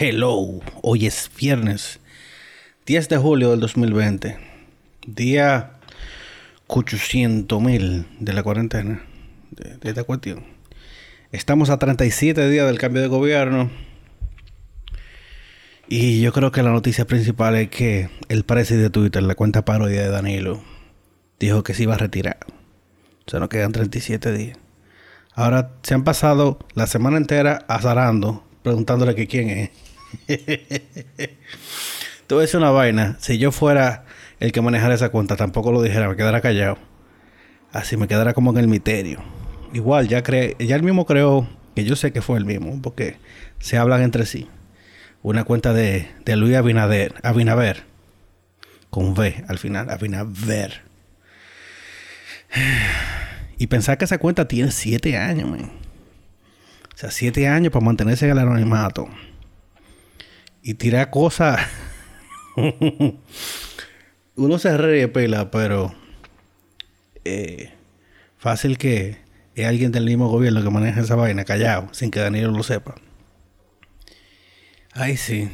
Hello, hoy es viernes 10 de julio del 2020, día 800 mil de la cuarentena, de, esta cuestión. Estamos a 37 días del cambio de gobierno y yo creo que la noticia principal es que el presidente de Twitter, la cuenta parodia de Danilo, dijo que se iba a retirar. O sea, nos quedan 37 días. Ahora se han pasado la semana entera azarando, preguntándole que quién es. Te voy a decir una vaina. Si yo fuera el que manejara esa cuenta, tampoco lo dijera, me quedara callado. Así me quedara como en el misterio. Igual, ya cree, ya él mismo creo que yo sé que fue el mismo, porque se hablan entre sí. Una cuenta de, de Luis Abinader, Abinaver, con V al final, Abinaver. Y pensar que esa cuenta tiene siete años. O sea, siete años para mantenerse en el anonimato y tira cosas. Uno se ríe, pela, pero eh, fácil que es alguien del mismo gobierno que maneja esa vaina callado, sin que Danilo lo sepa. Ay, sí.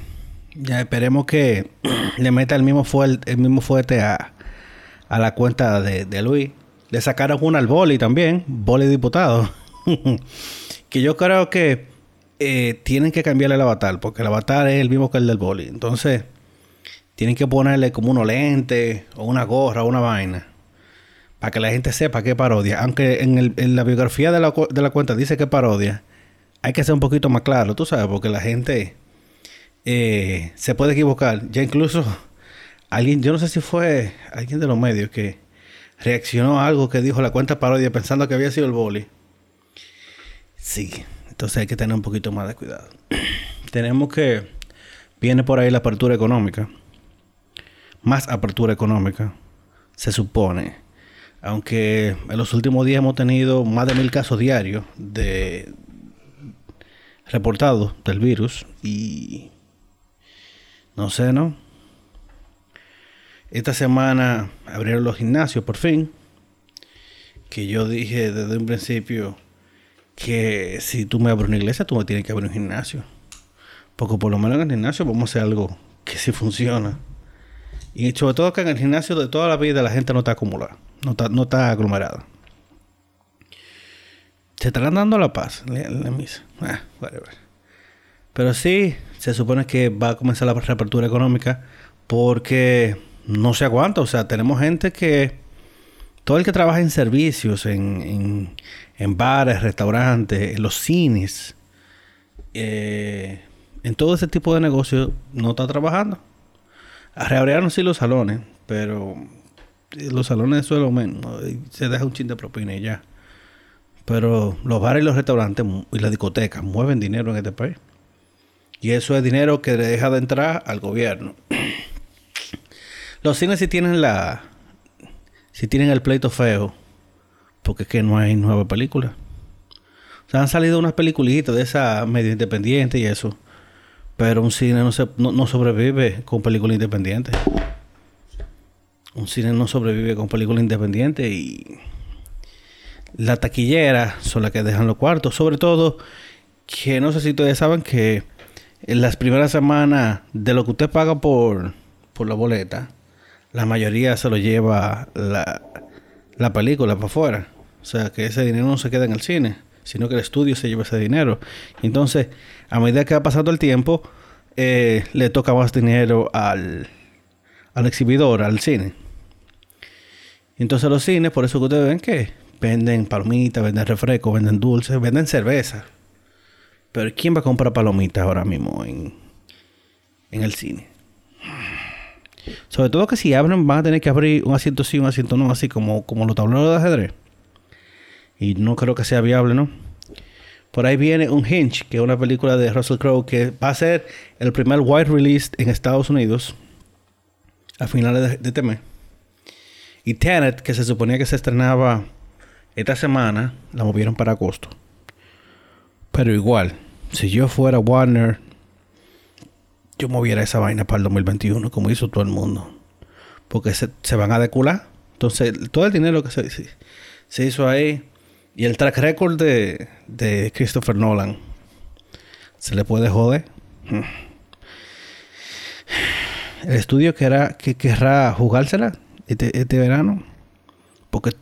Ya esperemos que le meta el mismo fuerte, el mismo fuerte a, a la cuenta de, de Luis. Le sacaron una al boli también, boli diputado. que yo creo que eh, tienen que cambiarle el avatar, porque el avatar es el mismo que el del boli. Entonces, tienen que ponerle como unos lentes, o una gorra, o una vaina, para que la gente sepa que parodia. Aunque en, la biografía de la, de la, cuenta dice que parodia, hay que ser un poquito más claro, tú sabes, porque la gente eh, se puede equivocar. Ya incluso alguien, yo no sé si fue alguien de los medios que reaccionó a algo que dijo la cuenta parodia pensando que había sido el boli. Sí, entonces hay que tener un poquito más de cuidado. Tenemos que... Viene por ahí la apertura económica. Más apertura económica. Se supone. Aunque en los últimos días hemos tenido más de mil casos diarios de reportados del virus. Y... No sé, ¿no? Esta semana abrieron los gimnasios por fin. Que yo dije desde un principio que si tú me abres una iglesia, tú me tienes que abrir un gimnasio. Porque por lo menos en el gimnasio vamos a hacer algo que sí funciona. Y sobre todo que en el gimnasio de toda la vida la gente no está acumulada, no está, no está aglomerada. Se estarán dando la paz, la, misa. Ah, Pero sí, se supone que va a comenzar la reapertura económica porque no se aguanta. O sea, tenemos gente que todo el que trabaja en servicios, en, bares, restaurantes, en los cines, eh, en todo ese tipo de negocio no está trabajando. Reabrieron sí los salones, pero los salones suelo menos. Se deja un chin de propina y ya. Pero los bares y los restaurantes y las discotecas mueven dinero en este país. Y eso es dinero que le deja de entrar al gobierno. Los cines sí tienen la, si tienen el pleito feo, porque es que no hay nueva película. O sea, han salido unas peliculitas de esa medio independiente y eso. Pero un cine no, se, no, sobrevive con película independiente. Un cine no sobrevive con película independiente y la taquillera son las que dejan los cuartos. Sobre todo, que no sé si ustedes saben que en las primeras semanas de lo que usted paga por, por la boleta, la mayoría se lo lleva la, la película para afuera. O sea, que ese dinero no se queda en el cine, sino que el estudio se lleva ese dinero. Entonces, a medida que va pasando el tiempo, eh, le toca más dinero al, al exhibidor, al cine. Entonces los cines, por eso que ustedes ven que venden palomitas, venden refrescos, venden dulces, venden cerveza. Pero ¿quién va a comprar palomitas ahora mismo en, en el cine? Sobre todo que si abren van a tener que abrir un asiento sí, un asiento no, así como, como los tableros de ajedrez. Y no creo que sea viable, ¿no? Por ahí viene Un Hinge, que es una película de Russell Crowe que va a ser el primer wide release en Estados Unidos a finales de, de este mes. Y Tenet, que se suponía que se estrenaba esta semana, la movieron para agosto. Pero igual, si yo fuera Warner, yo moviera esa vaina para el 2021, como hizo todo el mundo. Porque se, van a decular. Entonces, todo el dinero que se, se hizo ahí y el track record de, de Christopher Nolan se le puede joder. Hmm. el estudio que, que querrá jugársela este, este verano. Porque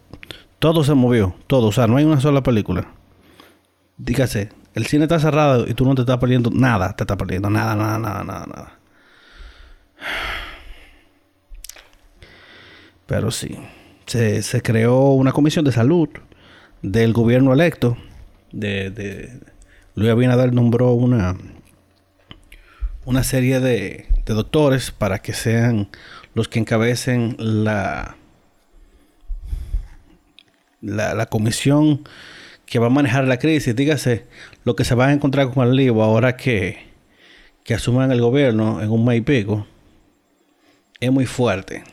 todo se movió, todo. O sea, no hay una sola película. Dígase, el cine está cerrado y tú no te estás perdiendo nada, te estás perdiendo nada, nada, nada, nada, nada. Pero sí, se, se creó una comisión de salud del gobierno electo. De, Luis Abinader nombró una, una serie de, de doctores para que sean los que encabecen la, la, la comisión que va a manejar la crisis, dígase, lo que se va a encontrar con el lío ahora que, que asuman el gobierno en un mes pico, es muy fuerte.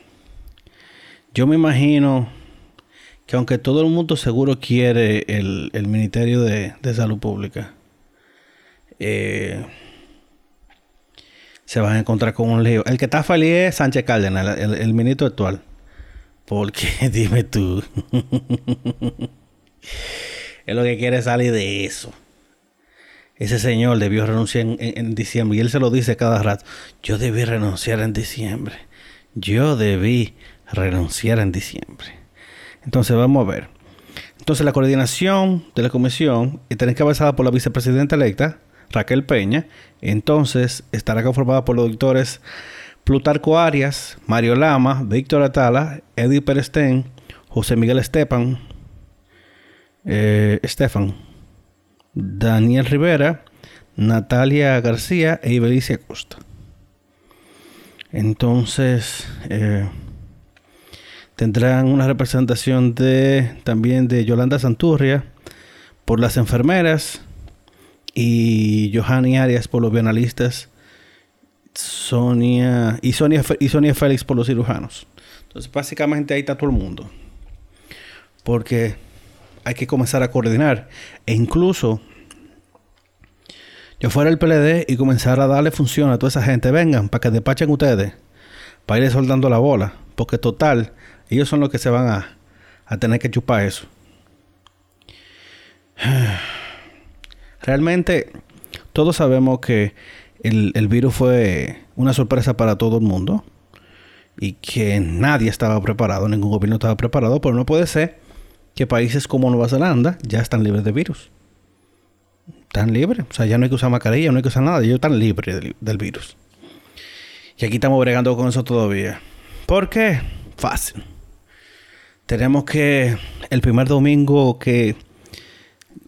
Yo me imagino que aunque todo el mundo seguro quiere el, Ministerio de, Salud Pública, eh, se van a encontrar con un lío. El que está feliz es Sánchez Cárdenas, el, el ministro actual. Porque, dime tú. es lo que quiere salir de eso. Ese señor debió renunciar en, diciembre y él se lo dice cada rato. Yo debí renunciar en diciembre. Yo debí renunciar en diciembre. Entonces vamos a ver. Entonces la coordinación de la comisión estará encabezada por la vicepresidenta electa, Raquel Peña. Entonces estará conformada por los doctores Plutarco Arias, Mario Lama, Víctor Atala, Eddie Perestén, José Miguel Estepan, eh, Estefan, Daniel Rivera, Natalia García e Ibelicia Costa. Entonces, eh, tendrán una representación de también de Yolanda Santurria por las enfermeras y Johanny Arias por los bienalistas Sonia y Sonia y Sonia Félix por los cirujanos. Entonces, básicamente ahí está todo el mundo. Porque hay que comenzar a coordinar. E incluso yo fuera el PLD y comenzar a darle función a toda esa gente. Vengan, para que despachen ustedes. Para ir soldando la bola. Porque total, ellos son los que se van a, a tener que chupar eso. Realmente, todos sabemos que el, el virus fue una sorpresa para todo el mundo. Y que nadie estaba preparado, ningún gobierno estaba preparado. Pero no puede ser que países como Nueva Zelanda ya están libres de virus. Están libres. O sea, ya no hay que usar mascarilla, no hay que usar nada. Ellos están libres del, virus. Y aquí estamos bregando con eso todavía. ¿Por qué? Fácil. Tenemos que el primer domingo que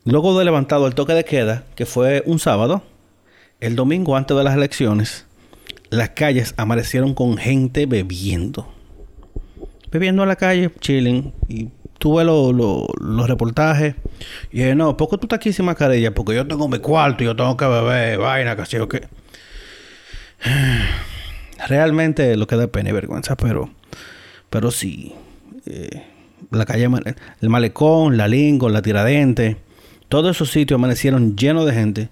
luego de levantado el toque de queda, que fue un sábado, el domingo antes de las elecciones, las calles amanecieron con gente bebiendo. Bebiendo a la calle, chilling y tuve los reportajes y dije, no, ¿por qué tú estás aquí sin mascarilla? Porque yo tengo mi cuarto y yo tengo que beber vaina, que o qué. Realmente lo que da pena y vergüenza, pero, pero sí. Eh, la calle, el malecón, la lingo, la tiradente, todos esos sitios amanecieron llenos de gente.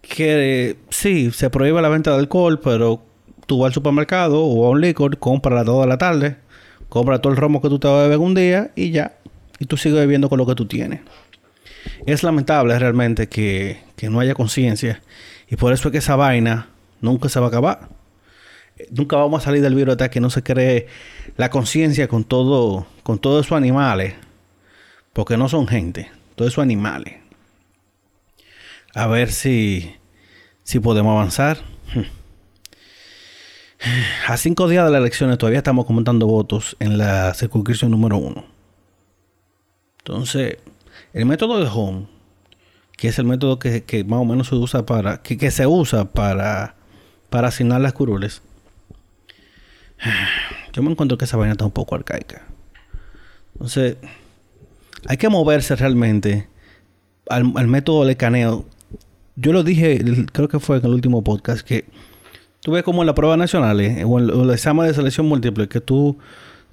Que sí, se prohíbe la venta de alcohol, pero tú vas al supermercado o a un licor, compra toda la tarde compra todo el romo que tú te vas a beber un día y ya. Y tú sigues bebiendo con lo que tú tienes. Es lamentable realmente que, no haya conciencia. Y por eso es que esa vaina nunca se va a acabar. Nunca vamos a salir del virus hasta que no se cree la conciencia con todo, con todos esos animales. Porque no son gente, todos esos animales. A ver si, si podemos avanzar. A cinco días de las elecciones todavía estamos comentando votos en la circunscripción número uno. Entonces, el método de home, que es el método que, más o menos se usa para, que, se usa para, para asignar las curules, yo me encuentro que esa vaina está un poco arcaica. Entonces, hay que moverse realmente al, al método de caneo. Yo lo dije, creo que fue en el último podcast, que Tú ves como en la prueba nacional eh, o en el examen de selección múltiple que tú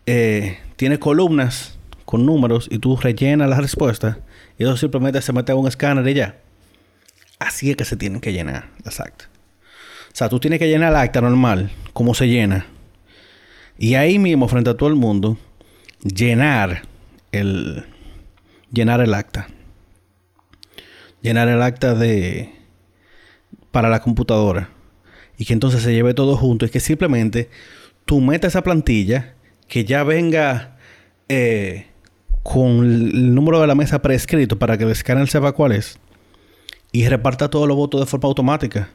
eh, tienes columnas con números y tú rellenas las respuestas y eso simplemente se mete a un escáner y ya. Así es que se tienen que llenar las actas. O sea, tú tienes que llenar el acta normal, como se llena. Y ahí mismo, frente a todo el mundo, llenar el, llenar el acta. Llenar el acta de para la computadora y que entonces se lleve todo junto y que simplemente tú metas esa plantilla que ya venga eh, con el número de la mesa prescrito para que el escáner sepa cuál es y reparta todos los votos de forma automática.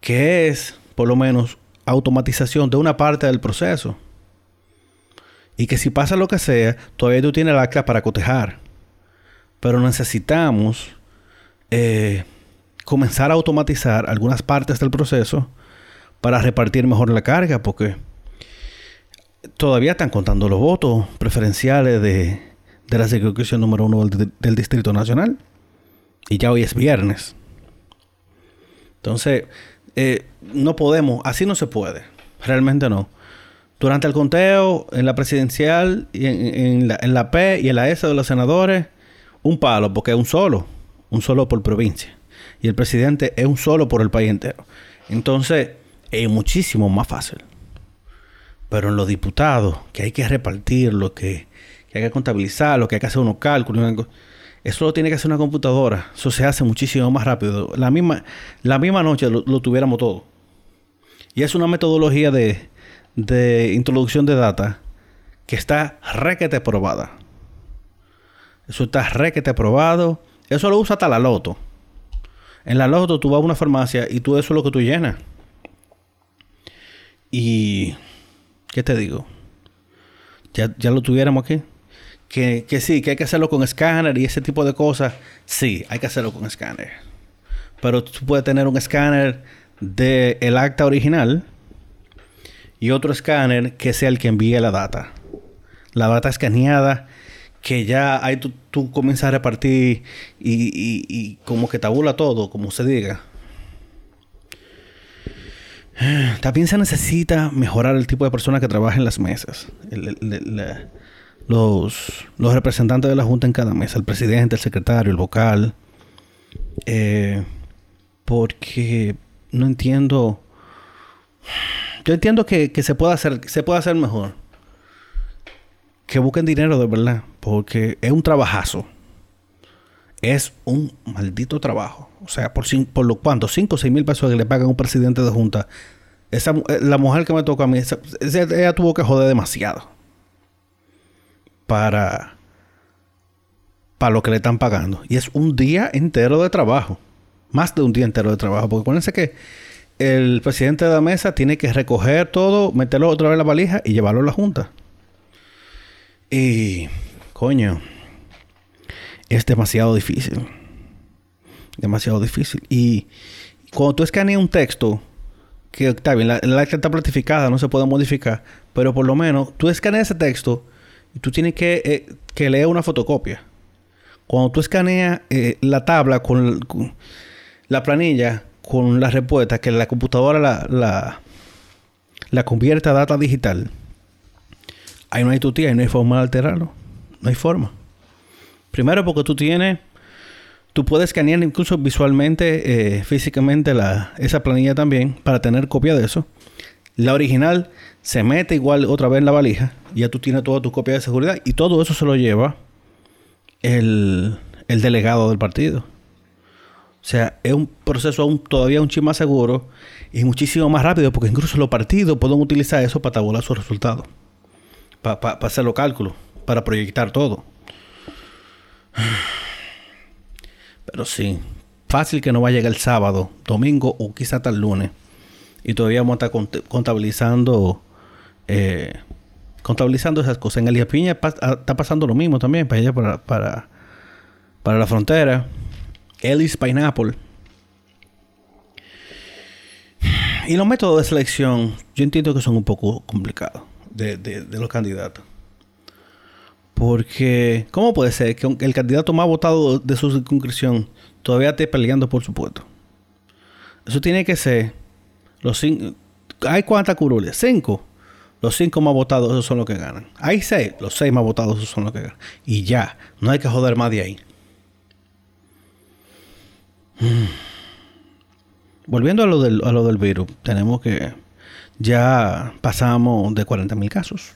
Que es, por lo menos, automatización de una parte del proceso. Y que si pasa lo que sea, todavía tú tienes el acta para cotejar. Pero necesitamos eh, comenzar a automatizar algunas partes del proceso para repartir mejor la carga, porque todavía están contando los votos preferenciales de, de la circunscripción número uno del, Distrito Nacional. Y ya hoy es viernes. Entonces, eh, no podemos, así no se puede. Realmente no. Durante el conteo, en la presidencial, y en, la, en la P y en la S de los senadores, un palo, porque es un solo. Un solo por provincia. Y el presidente es un solo por el país entero. Entonces, es muchísimo más fácil. Pero en los diputados, que hay que repartir, lo que, hay que contabilizar, lo que hay que hacer unos cálculos, eso lo tiene que hacer una computadora. Eso se hace muchísimo más rápido. La misma, la misma noche lo, tuviéramos todo. Y es una metodología de, de introducción de data que está requete probada. Eso está requete probado. Eso lo usa hasta la loto. En la loto tú vas a una farmacia y tú eso es lo que tú llenas. Y ¿Qué te digo? Ya, ya lo tuviéramos aquí. Que, que, sí, que hay que hacerlo con escáner y ese tipo de cosas. Sí, hay que hacerlo con escáner. Pero tú puedes tener un escáner del el acta original y otro escáner que sea el que envíe la data. La data escaneada que ya ahí tú, tú comienzas a repartir y, y, y como que tabula todo, como se diga. También se necesita mejorar el tipo de personas que trabajan en las mesas. Los, representantes de la Junta en cada mesa, el presidente, el secretario, el vocal. Eh, porque no entiendo. Yo entiendo que, se puede hacer, se puede hacer mejor. Que busquen dinero de verdad. Porque es un trabajazo. Es un maldito trabajo. O sea, por, por lo cuanto, 5 o 6 mil pesos que le pagan a un presidente de junta. Esa, eh, la mujer que me tocó a mí, ella tuvo que joder demasiado. Para. Para lo que le están pagando. Y es un día entero de trabajo. Más de un día entero de trabajo. Porque acuérdense que el presidente de la mesa tiene que recoger todo, meterlo otra vez en la valija y llevarlo a la junta. Y. Coño. Es demasiado difícil demasiado difícil. Y cuando tú escaneas un texto, que está bien, la, acta está platificada, no se puede modificar, pero por lo menos tú escaneas ese texto tú tienes que, eh, que leer una fotocopia. Cuando tú escaneas eh, la tabla con, la planilla, con la respuesta, que la computadora la, la, la convierte a data digital, ahí no hay tu tía, ahí no hay forma de alterarlo. No hay forma. Primero porque tú tienes Tú puedes escanear incluso visualmente, eh, físicamente la, esa planilla también para tener copia de eso. La original se mete igual otra vez en la valija. Ya tú tienes toda tu copia de seguridad. Y todo eso se lo lleva el, el delegado del partido. O sea, es un proceso aún todavía un chip más seguro y muchísimo más rápido porque incluso los partidos pueden utilizar eso para tabular sus resultados. Para hacer los cálculos, para proyectar todo. Pero sí, fácil que no va a llegar el sábado, domingo o quizá el lunes. Y todavía vamos a estar contabilizando eh, contabilizando esas cosas. En Elías Piña ah, está pasando lo mismo también para allá, para, para, la frontera. Ellis Pineapple. Y los métodos de selección, yo entiendo que son un poco complicados de, de, de los candidatos. Porque, ¿cómo puede ser que el candidato más votado de su circunscripción todavía esté peleando por su puesto? Eso tiene que ser los. ¿Hay cuántas curules? Cinco. Los cinco más votados, esos son los que ganan. Hay seis. Los seis más votados, esos son los que ganan. Y ya. No hay que joder más de ahí. Hmm. Volviendo a lo, del, a lo del virus, tenemos que. Ya pasamos de 40 mil casos.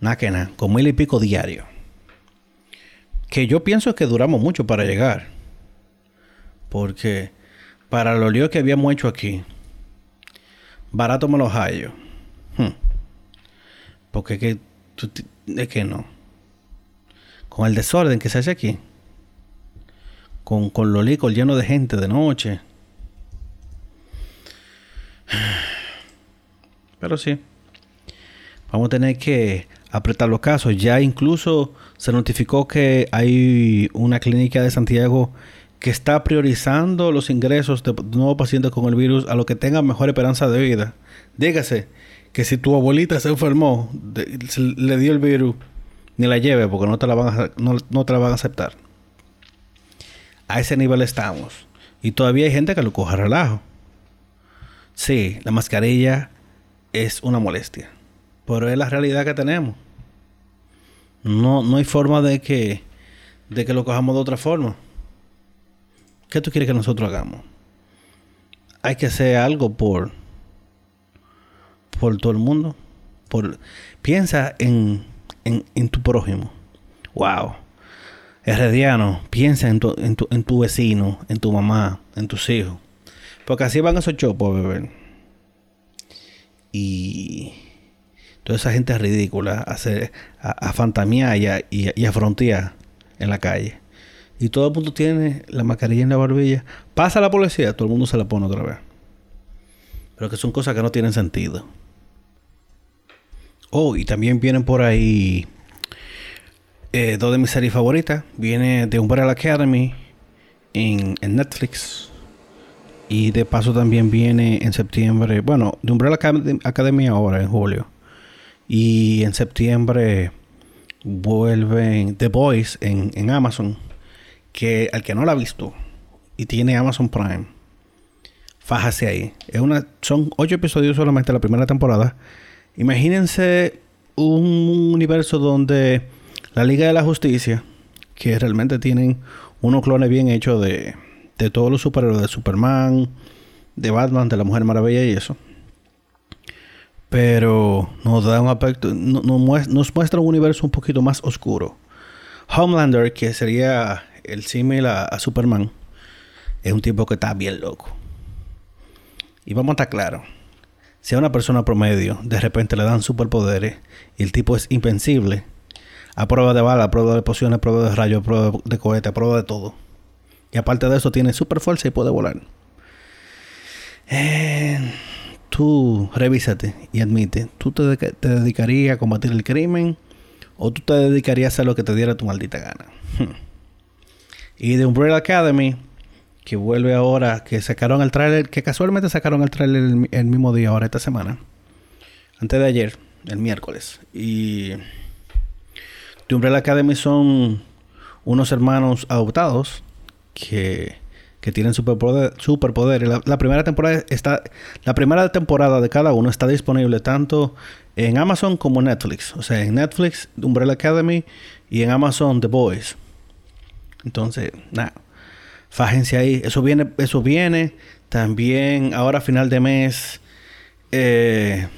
Nada que nada, con mil y pico diario. Que yo pienso que duramos mucho para llegar. Porque para lo lío que habíamos hecho aquí, barato me los hallo. Hmm. Porque que, es que no. Con el desorden que se hace aquí. Con, con los licos llenos de gente de noche. Pero sí. Vamos a tener que apretar los casos. Ya incluso se notificó que hay una clínica de Santiago que está priorizando los ingresos de nuevos pacientes con el virus a los que tengan mejor esperanza de vida. Dígase que si tu abuelita se enfermó, le dio el virus, ni la lleve porque no te la van a, no, te la van a aceptar. A ese nivel estamos. Y todavía hay gente que lo coge relajo. Sí, la mascarilla es una molestia. Pero es la realidad que tenemos. No, no hay forma de que, de que lo cojamos de otra forma. ¿Qué tú quieres que nosotros hagamos? Hay que hacer algo por, por todo el mundo. Por, piensa en, en, tu prójimo. Wow. Herediano, piensa en tu, en, tu, en tu vecino, en tu mamá, en tus hijos. Porque así van esos chopos, bebé. Y toda esa gente ridícula a, hacer, a, fantamear y a, y a frontear en la calle y todo el mundo tiene la mascarilla en la barbilla, pasa la policía, todo el mundo se la pone otra vez. Pero que son cosas que no tienen sentido. Oh, y también vienen por ahí eh, dos de mis series favoritas. Viene de Umbrella Academy en, Netflix. Y de paso también viene en septiembre. Bueno, de Umbrella Academy ahora, en julio. Y en septiembre vuelven The Boys en Amazon que al que no la ha visto y tiene Amazon Prime, fájase ahí. Es una, son ocho episodios solamente la primera temporada. Imagínense un universo donde la Liga de la Justicia, que realmente tienen unos clones bien hechos de, de todos los superhéroes, de Superman, de Batman, de la Mujer Maravilla y eso. Pero nos da un aspecto, nos muestra un universo un poquito más oscuro. Homelander, que sería el símil a, Superman, es un tipo que está bien loco. Y vamos a estar claros. Si a una persona promedio de repente le dan superpoderes y el tipo es invencible, a prueba de bala, a prueba de pociones, a prueba de rayos, a prueba de cohete, a prueba de todo. Y aparte de eso tiene super fuerza y puede volar. Eh, tú revísate y admite, ¿tú te, te, dedicarías a combatir el crimen o tú te dedicarías a lo que te diera tu maldita gana? Y de Umbrella Academy, que vuelve ahora, que sacaron el tráiler, que casualmente sacaron el tráiler el, mismo día, ahora esta semana. Antes de ayer, el miércoles. Y de Umbrella Academy son unos hermanos adoptados que, que tienen superpoder, superpoderes. La, primera temporada está, la primera temporada de cada uno está disponible tanto en Amazon como en Netflix. O sea, en Netflix, Umbrella Academy y en Amazon The Boys. Entonces, nada, fájense ahí. Eso viene, eso viene. También ahora a final de mes eh,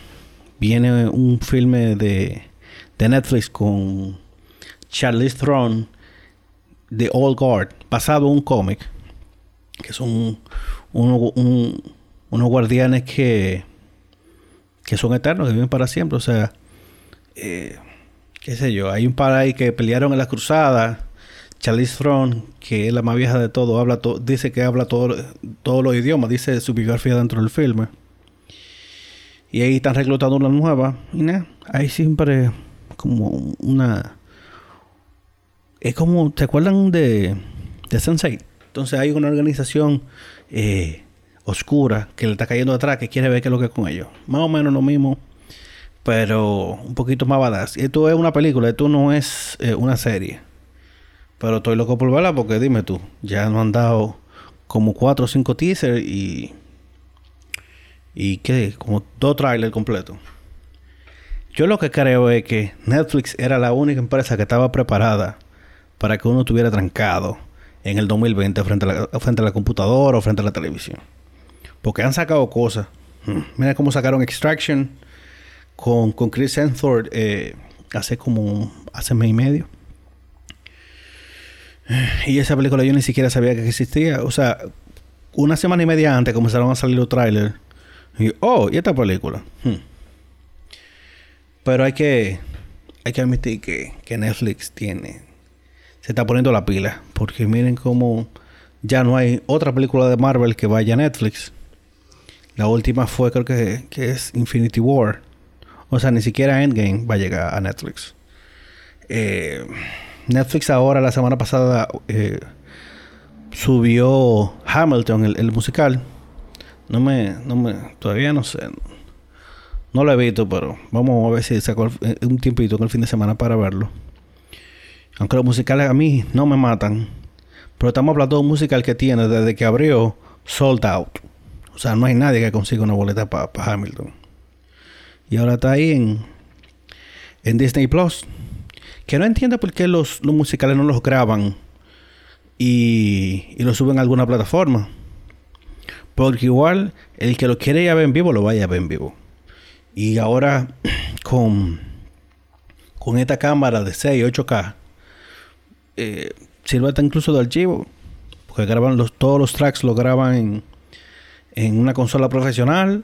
viene un filme de, de Netflix con Charlize Theron de Old Guard, basado en un cómic, que son un, unos guardianes que, que son eternos, que viven para siempre. O sea, eh, qué sé yo, hay un par ahí que pelearon en la cruzada Charlize Theron, que es la más vieja de todo, habla dice que habla todo, todos los idiomas, dice su biografía dentro del filme. Y ahí están reclutando una nueva. Y nada, hay siempre como una... Es como, ¿te acuerdan de, de Sensei? Entonces hay una organización eh, oscura que le está cayendo atrás, que quiere ver qué es lo que es con ellos. Más o menos lo mismo, pero un poquito más badass. Esto es una película, esto no es eh, una serie. Pero estoy loco por verla porque dime tú, ya nos han dado como cuatro o cinco teasers y. ¿Y qué? Como dos trailers completos. Yo lo que creo es que Netflix era la única empresa que estaba preparada para que uno estuviera trancado en el 2020 frente a la, frente a la computadora o frente a la televisión. Porque han sacado cosas. Hmm. Mira cómo sacaron Extraction con, con Chris Hemsworth eh, hace como hace mes y medio. Y esa película yo ni siquiera sabía que existía. O sea, una semana y media antes comenzaron a salir los trailers. Y, oh, ¿y esta película? Hmm. Pero hay que, hay que admitir que, que Netflix tiene, se está poniendo la pila. Porque miren cómo ya no hay otra película de Marvel que vaya a Netflix. La última fue, creo que, que es Infinity War. O sea, ni siquiera Endgame va a llegar a Netflix. Eh, Netflix ahora, la semana pasada, eh, subió Hamilton, el, musical. No me, no me, todavía no sé. No lo he visto, pero vamos a ver si saco un tiempito en el fin de semana para verlo. Aunque los musicales a mí no me matan. Pero estamos hablando de un musical que tiene desde que abrió Sold Out. O sea, no hay nadie que consiga una boleta para Hamilton. Y ahora está ahí en, en Disney Plus. Que no entiendo por qué los, los musicales no los graban y, y lo suben a alguna plataforma. Porque igual el que lo quiere ya ver en vivo lo vaya a ver en vivo. Y ahora con, con esta cámara de 6, 8K, eh, sirve hasta incluso de archivo. Porque graban los, todos los tracks lo graban en, en una consola profesional.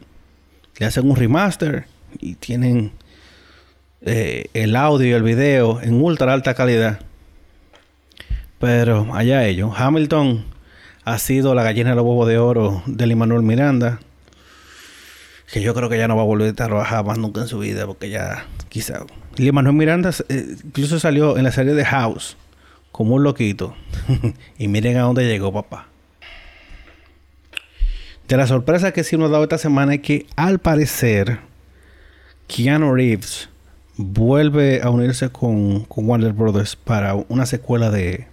Le hacen un remaster y tienen eh, el audio y el video en ultra alta calidad. Pero allá ellos. Hamilton ha sido la gallina de los huevos de oro del Immanuel Miranda. Que yo creo que ya no va a volver a trabajar más nunca en su vida. Porque ya, quizá. El Manuel Miranda eh, incluso salió en la serie de House. Como un loquito. y miren a dónde llegó, papá. De la sorpresa que sí nos ha dado esta semana es que al parecer Keanu Reeves vuelve a unirse con, con Warner Brothers para una secuela de,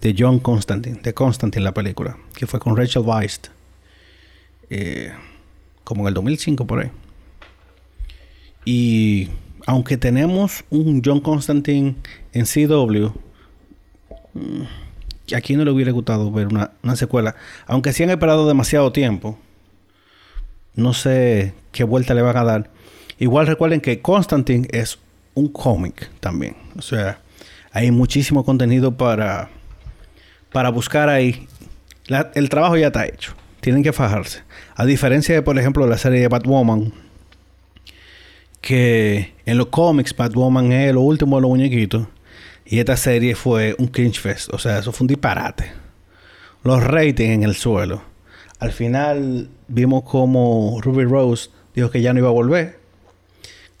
de John Constantine, de Constantine la película, que fue con Rachel Weisz, eh, como en el 2005 por ahí. Y aunque tenemos un John Constantine en CW, mm, a quién no le hubiera gustado ver una, una secuela, aunque sí han esperado demasiado tiempo, no sé qué vuelta le van a dar. Igual recuerden que Constantine es un cómic también, o sea, hay muchísimo contenido para para buscar ahí. el trabajo ya está hecho. Tienen que fajarse. A diferencia de, por ejemplo, la serie de Batwoman, que en los cómics Batwoman es lo último de los muñequitos. Y esta serie fue un cringe fest. O sea, eso fue un disparate. Los ratings en el suelo. Al final vimos como Ruby Rose dijo que ya no iba a volver.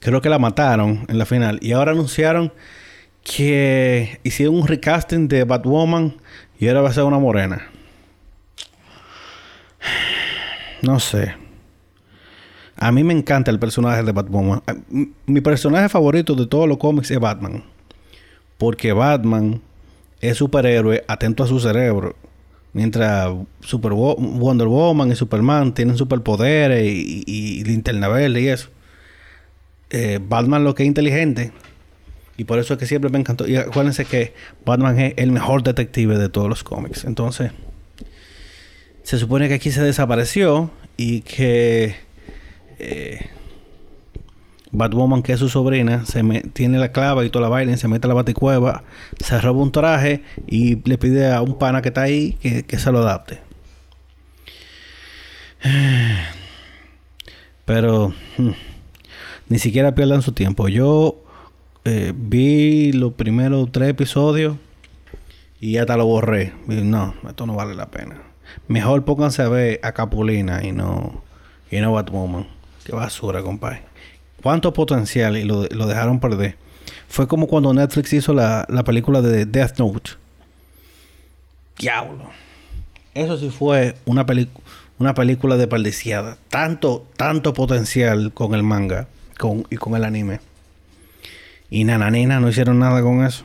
Creo que la mataron en la final. Y ahora anunciaron que hicieron un recasting de Batwoman y ahora va a ser una morena. No sé. A mí me encanta el personaje de Batman. Mi personaje favorito de todos los cómics es Batman. Porque Batman es superhéroe atento a su cerebro. Mientras Super Wonder Woman y Superman tienen superpoderes y, y, linterna verde y eso. Eh, Batman lo que es inteligente y por eso es que siempre me encantó. Y acuérdense que Batman es el mejor detective de todos los cómics. Entonces, se supone que aquí se desapareció y que eh, Batwoman, que es su sobrina, se tiene la clava y toda la vaina, se mete a la baticueva, se roba un traje y le pide a un pana que está ahí que, que se lo adapte. Pero hmm, ni siquiera pierdan su tiempo. Yo eh, vi los primeros tres episodios y hasta lo borré. no, esto no vale la pena. Mejor pónganse a ver a Capulina y no, y no Batwoman. Qué basura, compadre. Cuánto potencial y lo, lo dejaron perder. Fue como cuando Netflix hizo la, la película de Death Note. Diablo. Eso sí fue una, una película de paldiciada. Tanto, tanto potencial con el manga con, y con el anime. Y nananina no hicieron nada con eso.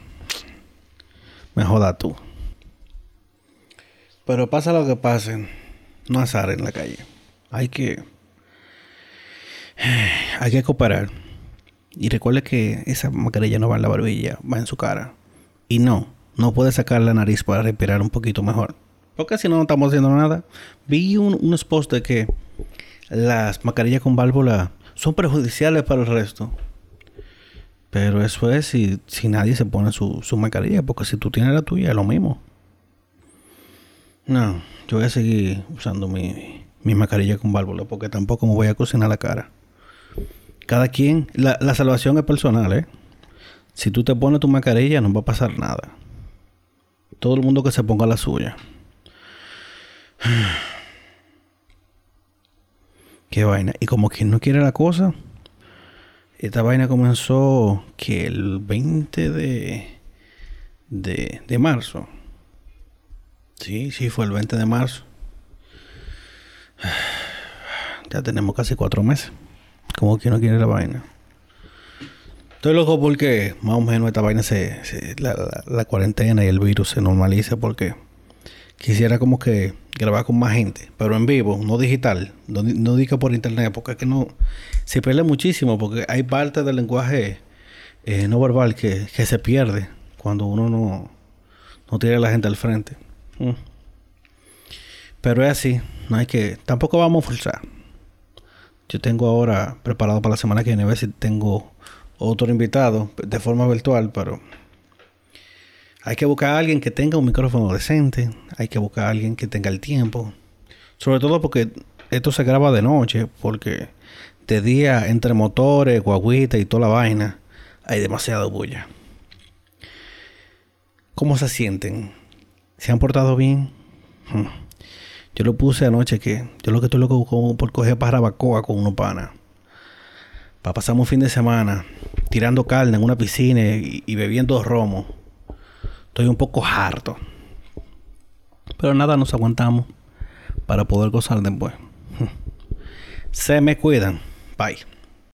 Me joda tú. Pero pasa lo que pase, no azar en la calle. Hay que. Hay que cooperar. Y recuerde que esa mascarilla no va en la barbilla, va en su cara. Y no, no puede sacar la nariz para respirar un poquito mejor. Porque si no, no estamos haciendo nada. Vi un, unos posts de que las mascarillas con válvula son perjudiciales para el resto. Pero eso es si, si nadie se pone su, su mascarilla, porque si tú tienes la tuya es lo mismo. No, yo voy a seguir usando mi, mi mascarilla con válvula porque tampoco me voy a cocinar la cara. Cada quien, la, la salvación es personal, ¿eh? Si tú te pones tu mascarilla no va a pasar nada. Todo el mundo que se ponga la suya. Qué vaina. Y como quien no quiere la cosa, esta vaina comenzó que el 20 de, de, de marzo. Sí, sí, fue el 20 de marzo. Ya tenemos casi cuatro meses. Como quien no quiere la vaina. Estoy loco porque más o menos esta vaina se, la, la, cuarentena y el virus se normalice porque quisiera como que grabar con más gente, pero en vivo, no digital, no, no diga por internet, porque es que no se pierde muchísimo, porque hay parte del lenguaje eh, no verbal que, que, se pierde cuando uno no, no tiene a la gente al frente. Mm. Pero es así, no hay que, tampoco vamos a forzar. Yo tengo ahora preparado para la semana que viene a ver si tengo otro invitado de forma virtual, pero hay que buscar a alguien que tenga un micrófono decente, hay que buscar a alguien que tenga el tiempo, sobre todo porque esto se graba de noche, porque de día entre motores, guaguitas y toda la vaina hay demasiado bulla. ¿Cómo se sienten? ¿Se han portado bien? Hmm. Yo lo puse anoche que yo lo que estoy loco por coger para Bacoa con unos panas. Para pasar un fin de semana tirando carne en una piscina y, y bebiendo romo. Estoy un poco harto. Pero nada, nos aguantamos para poder gozar después. Se me cuidan. Bye.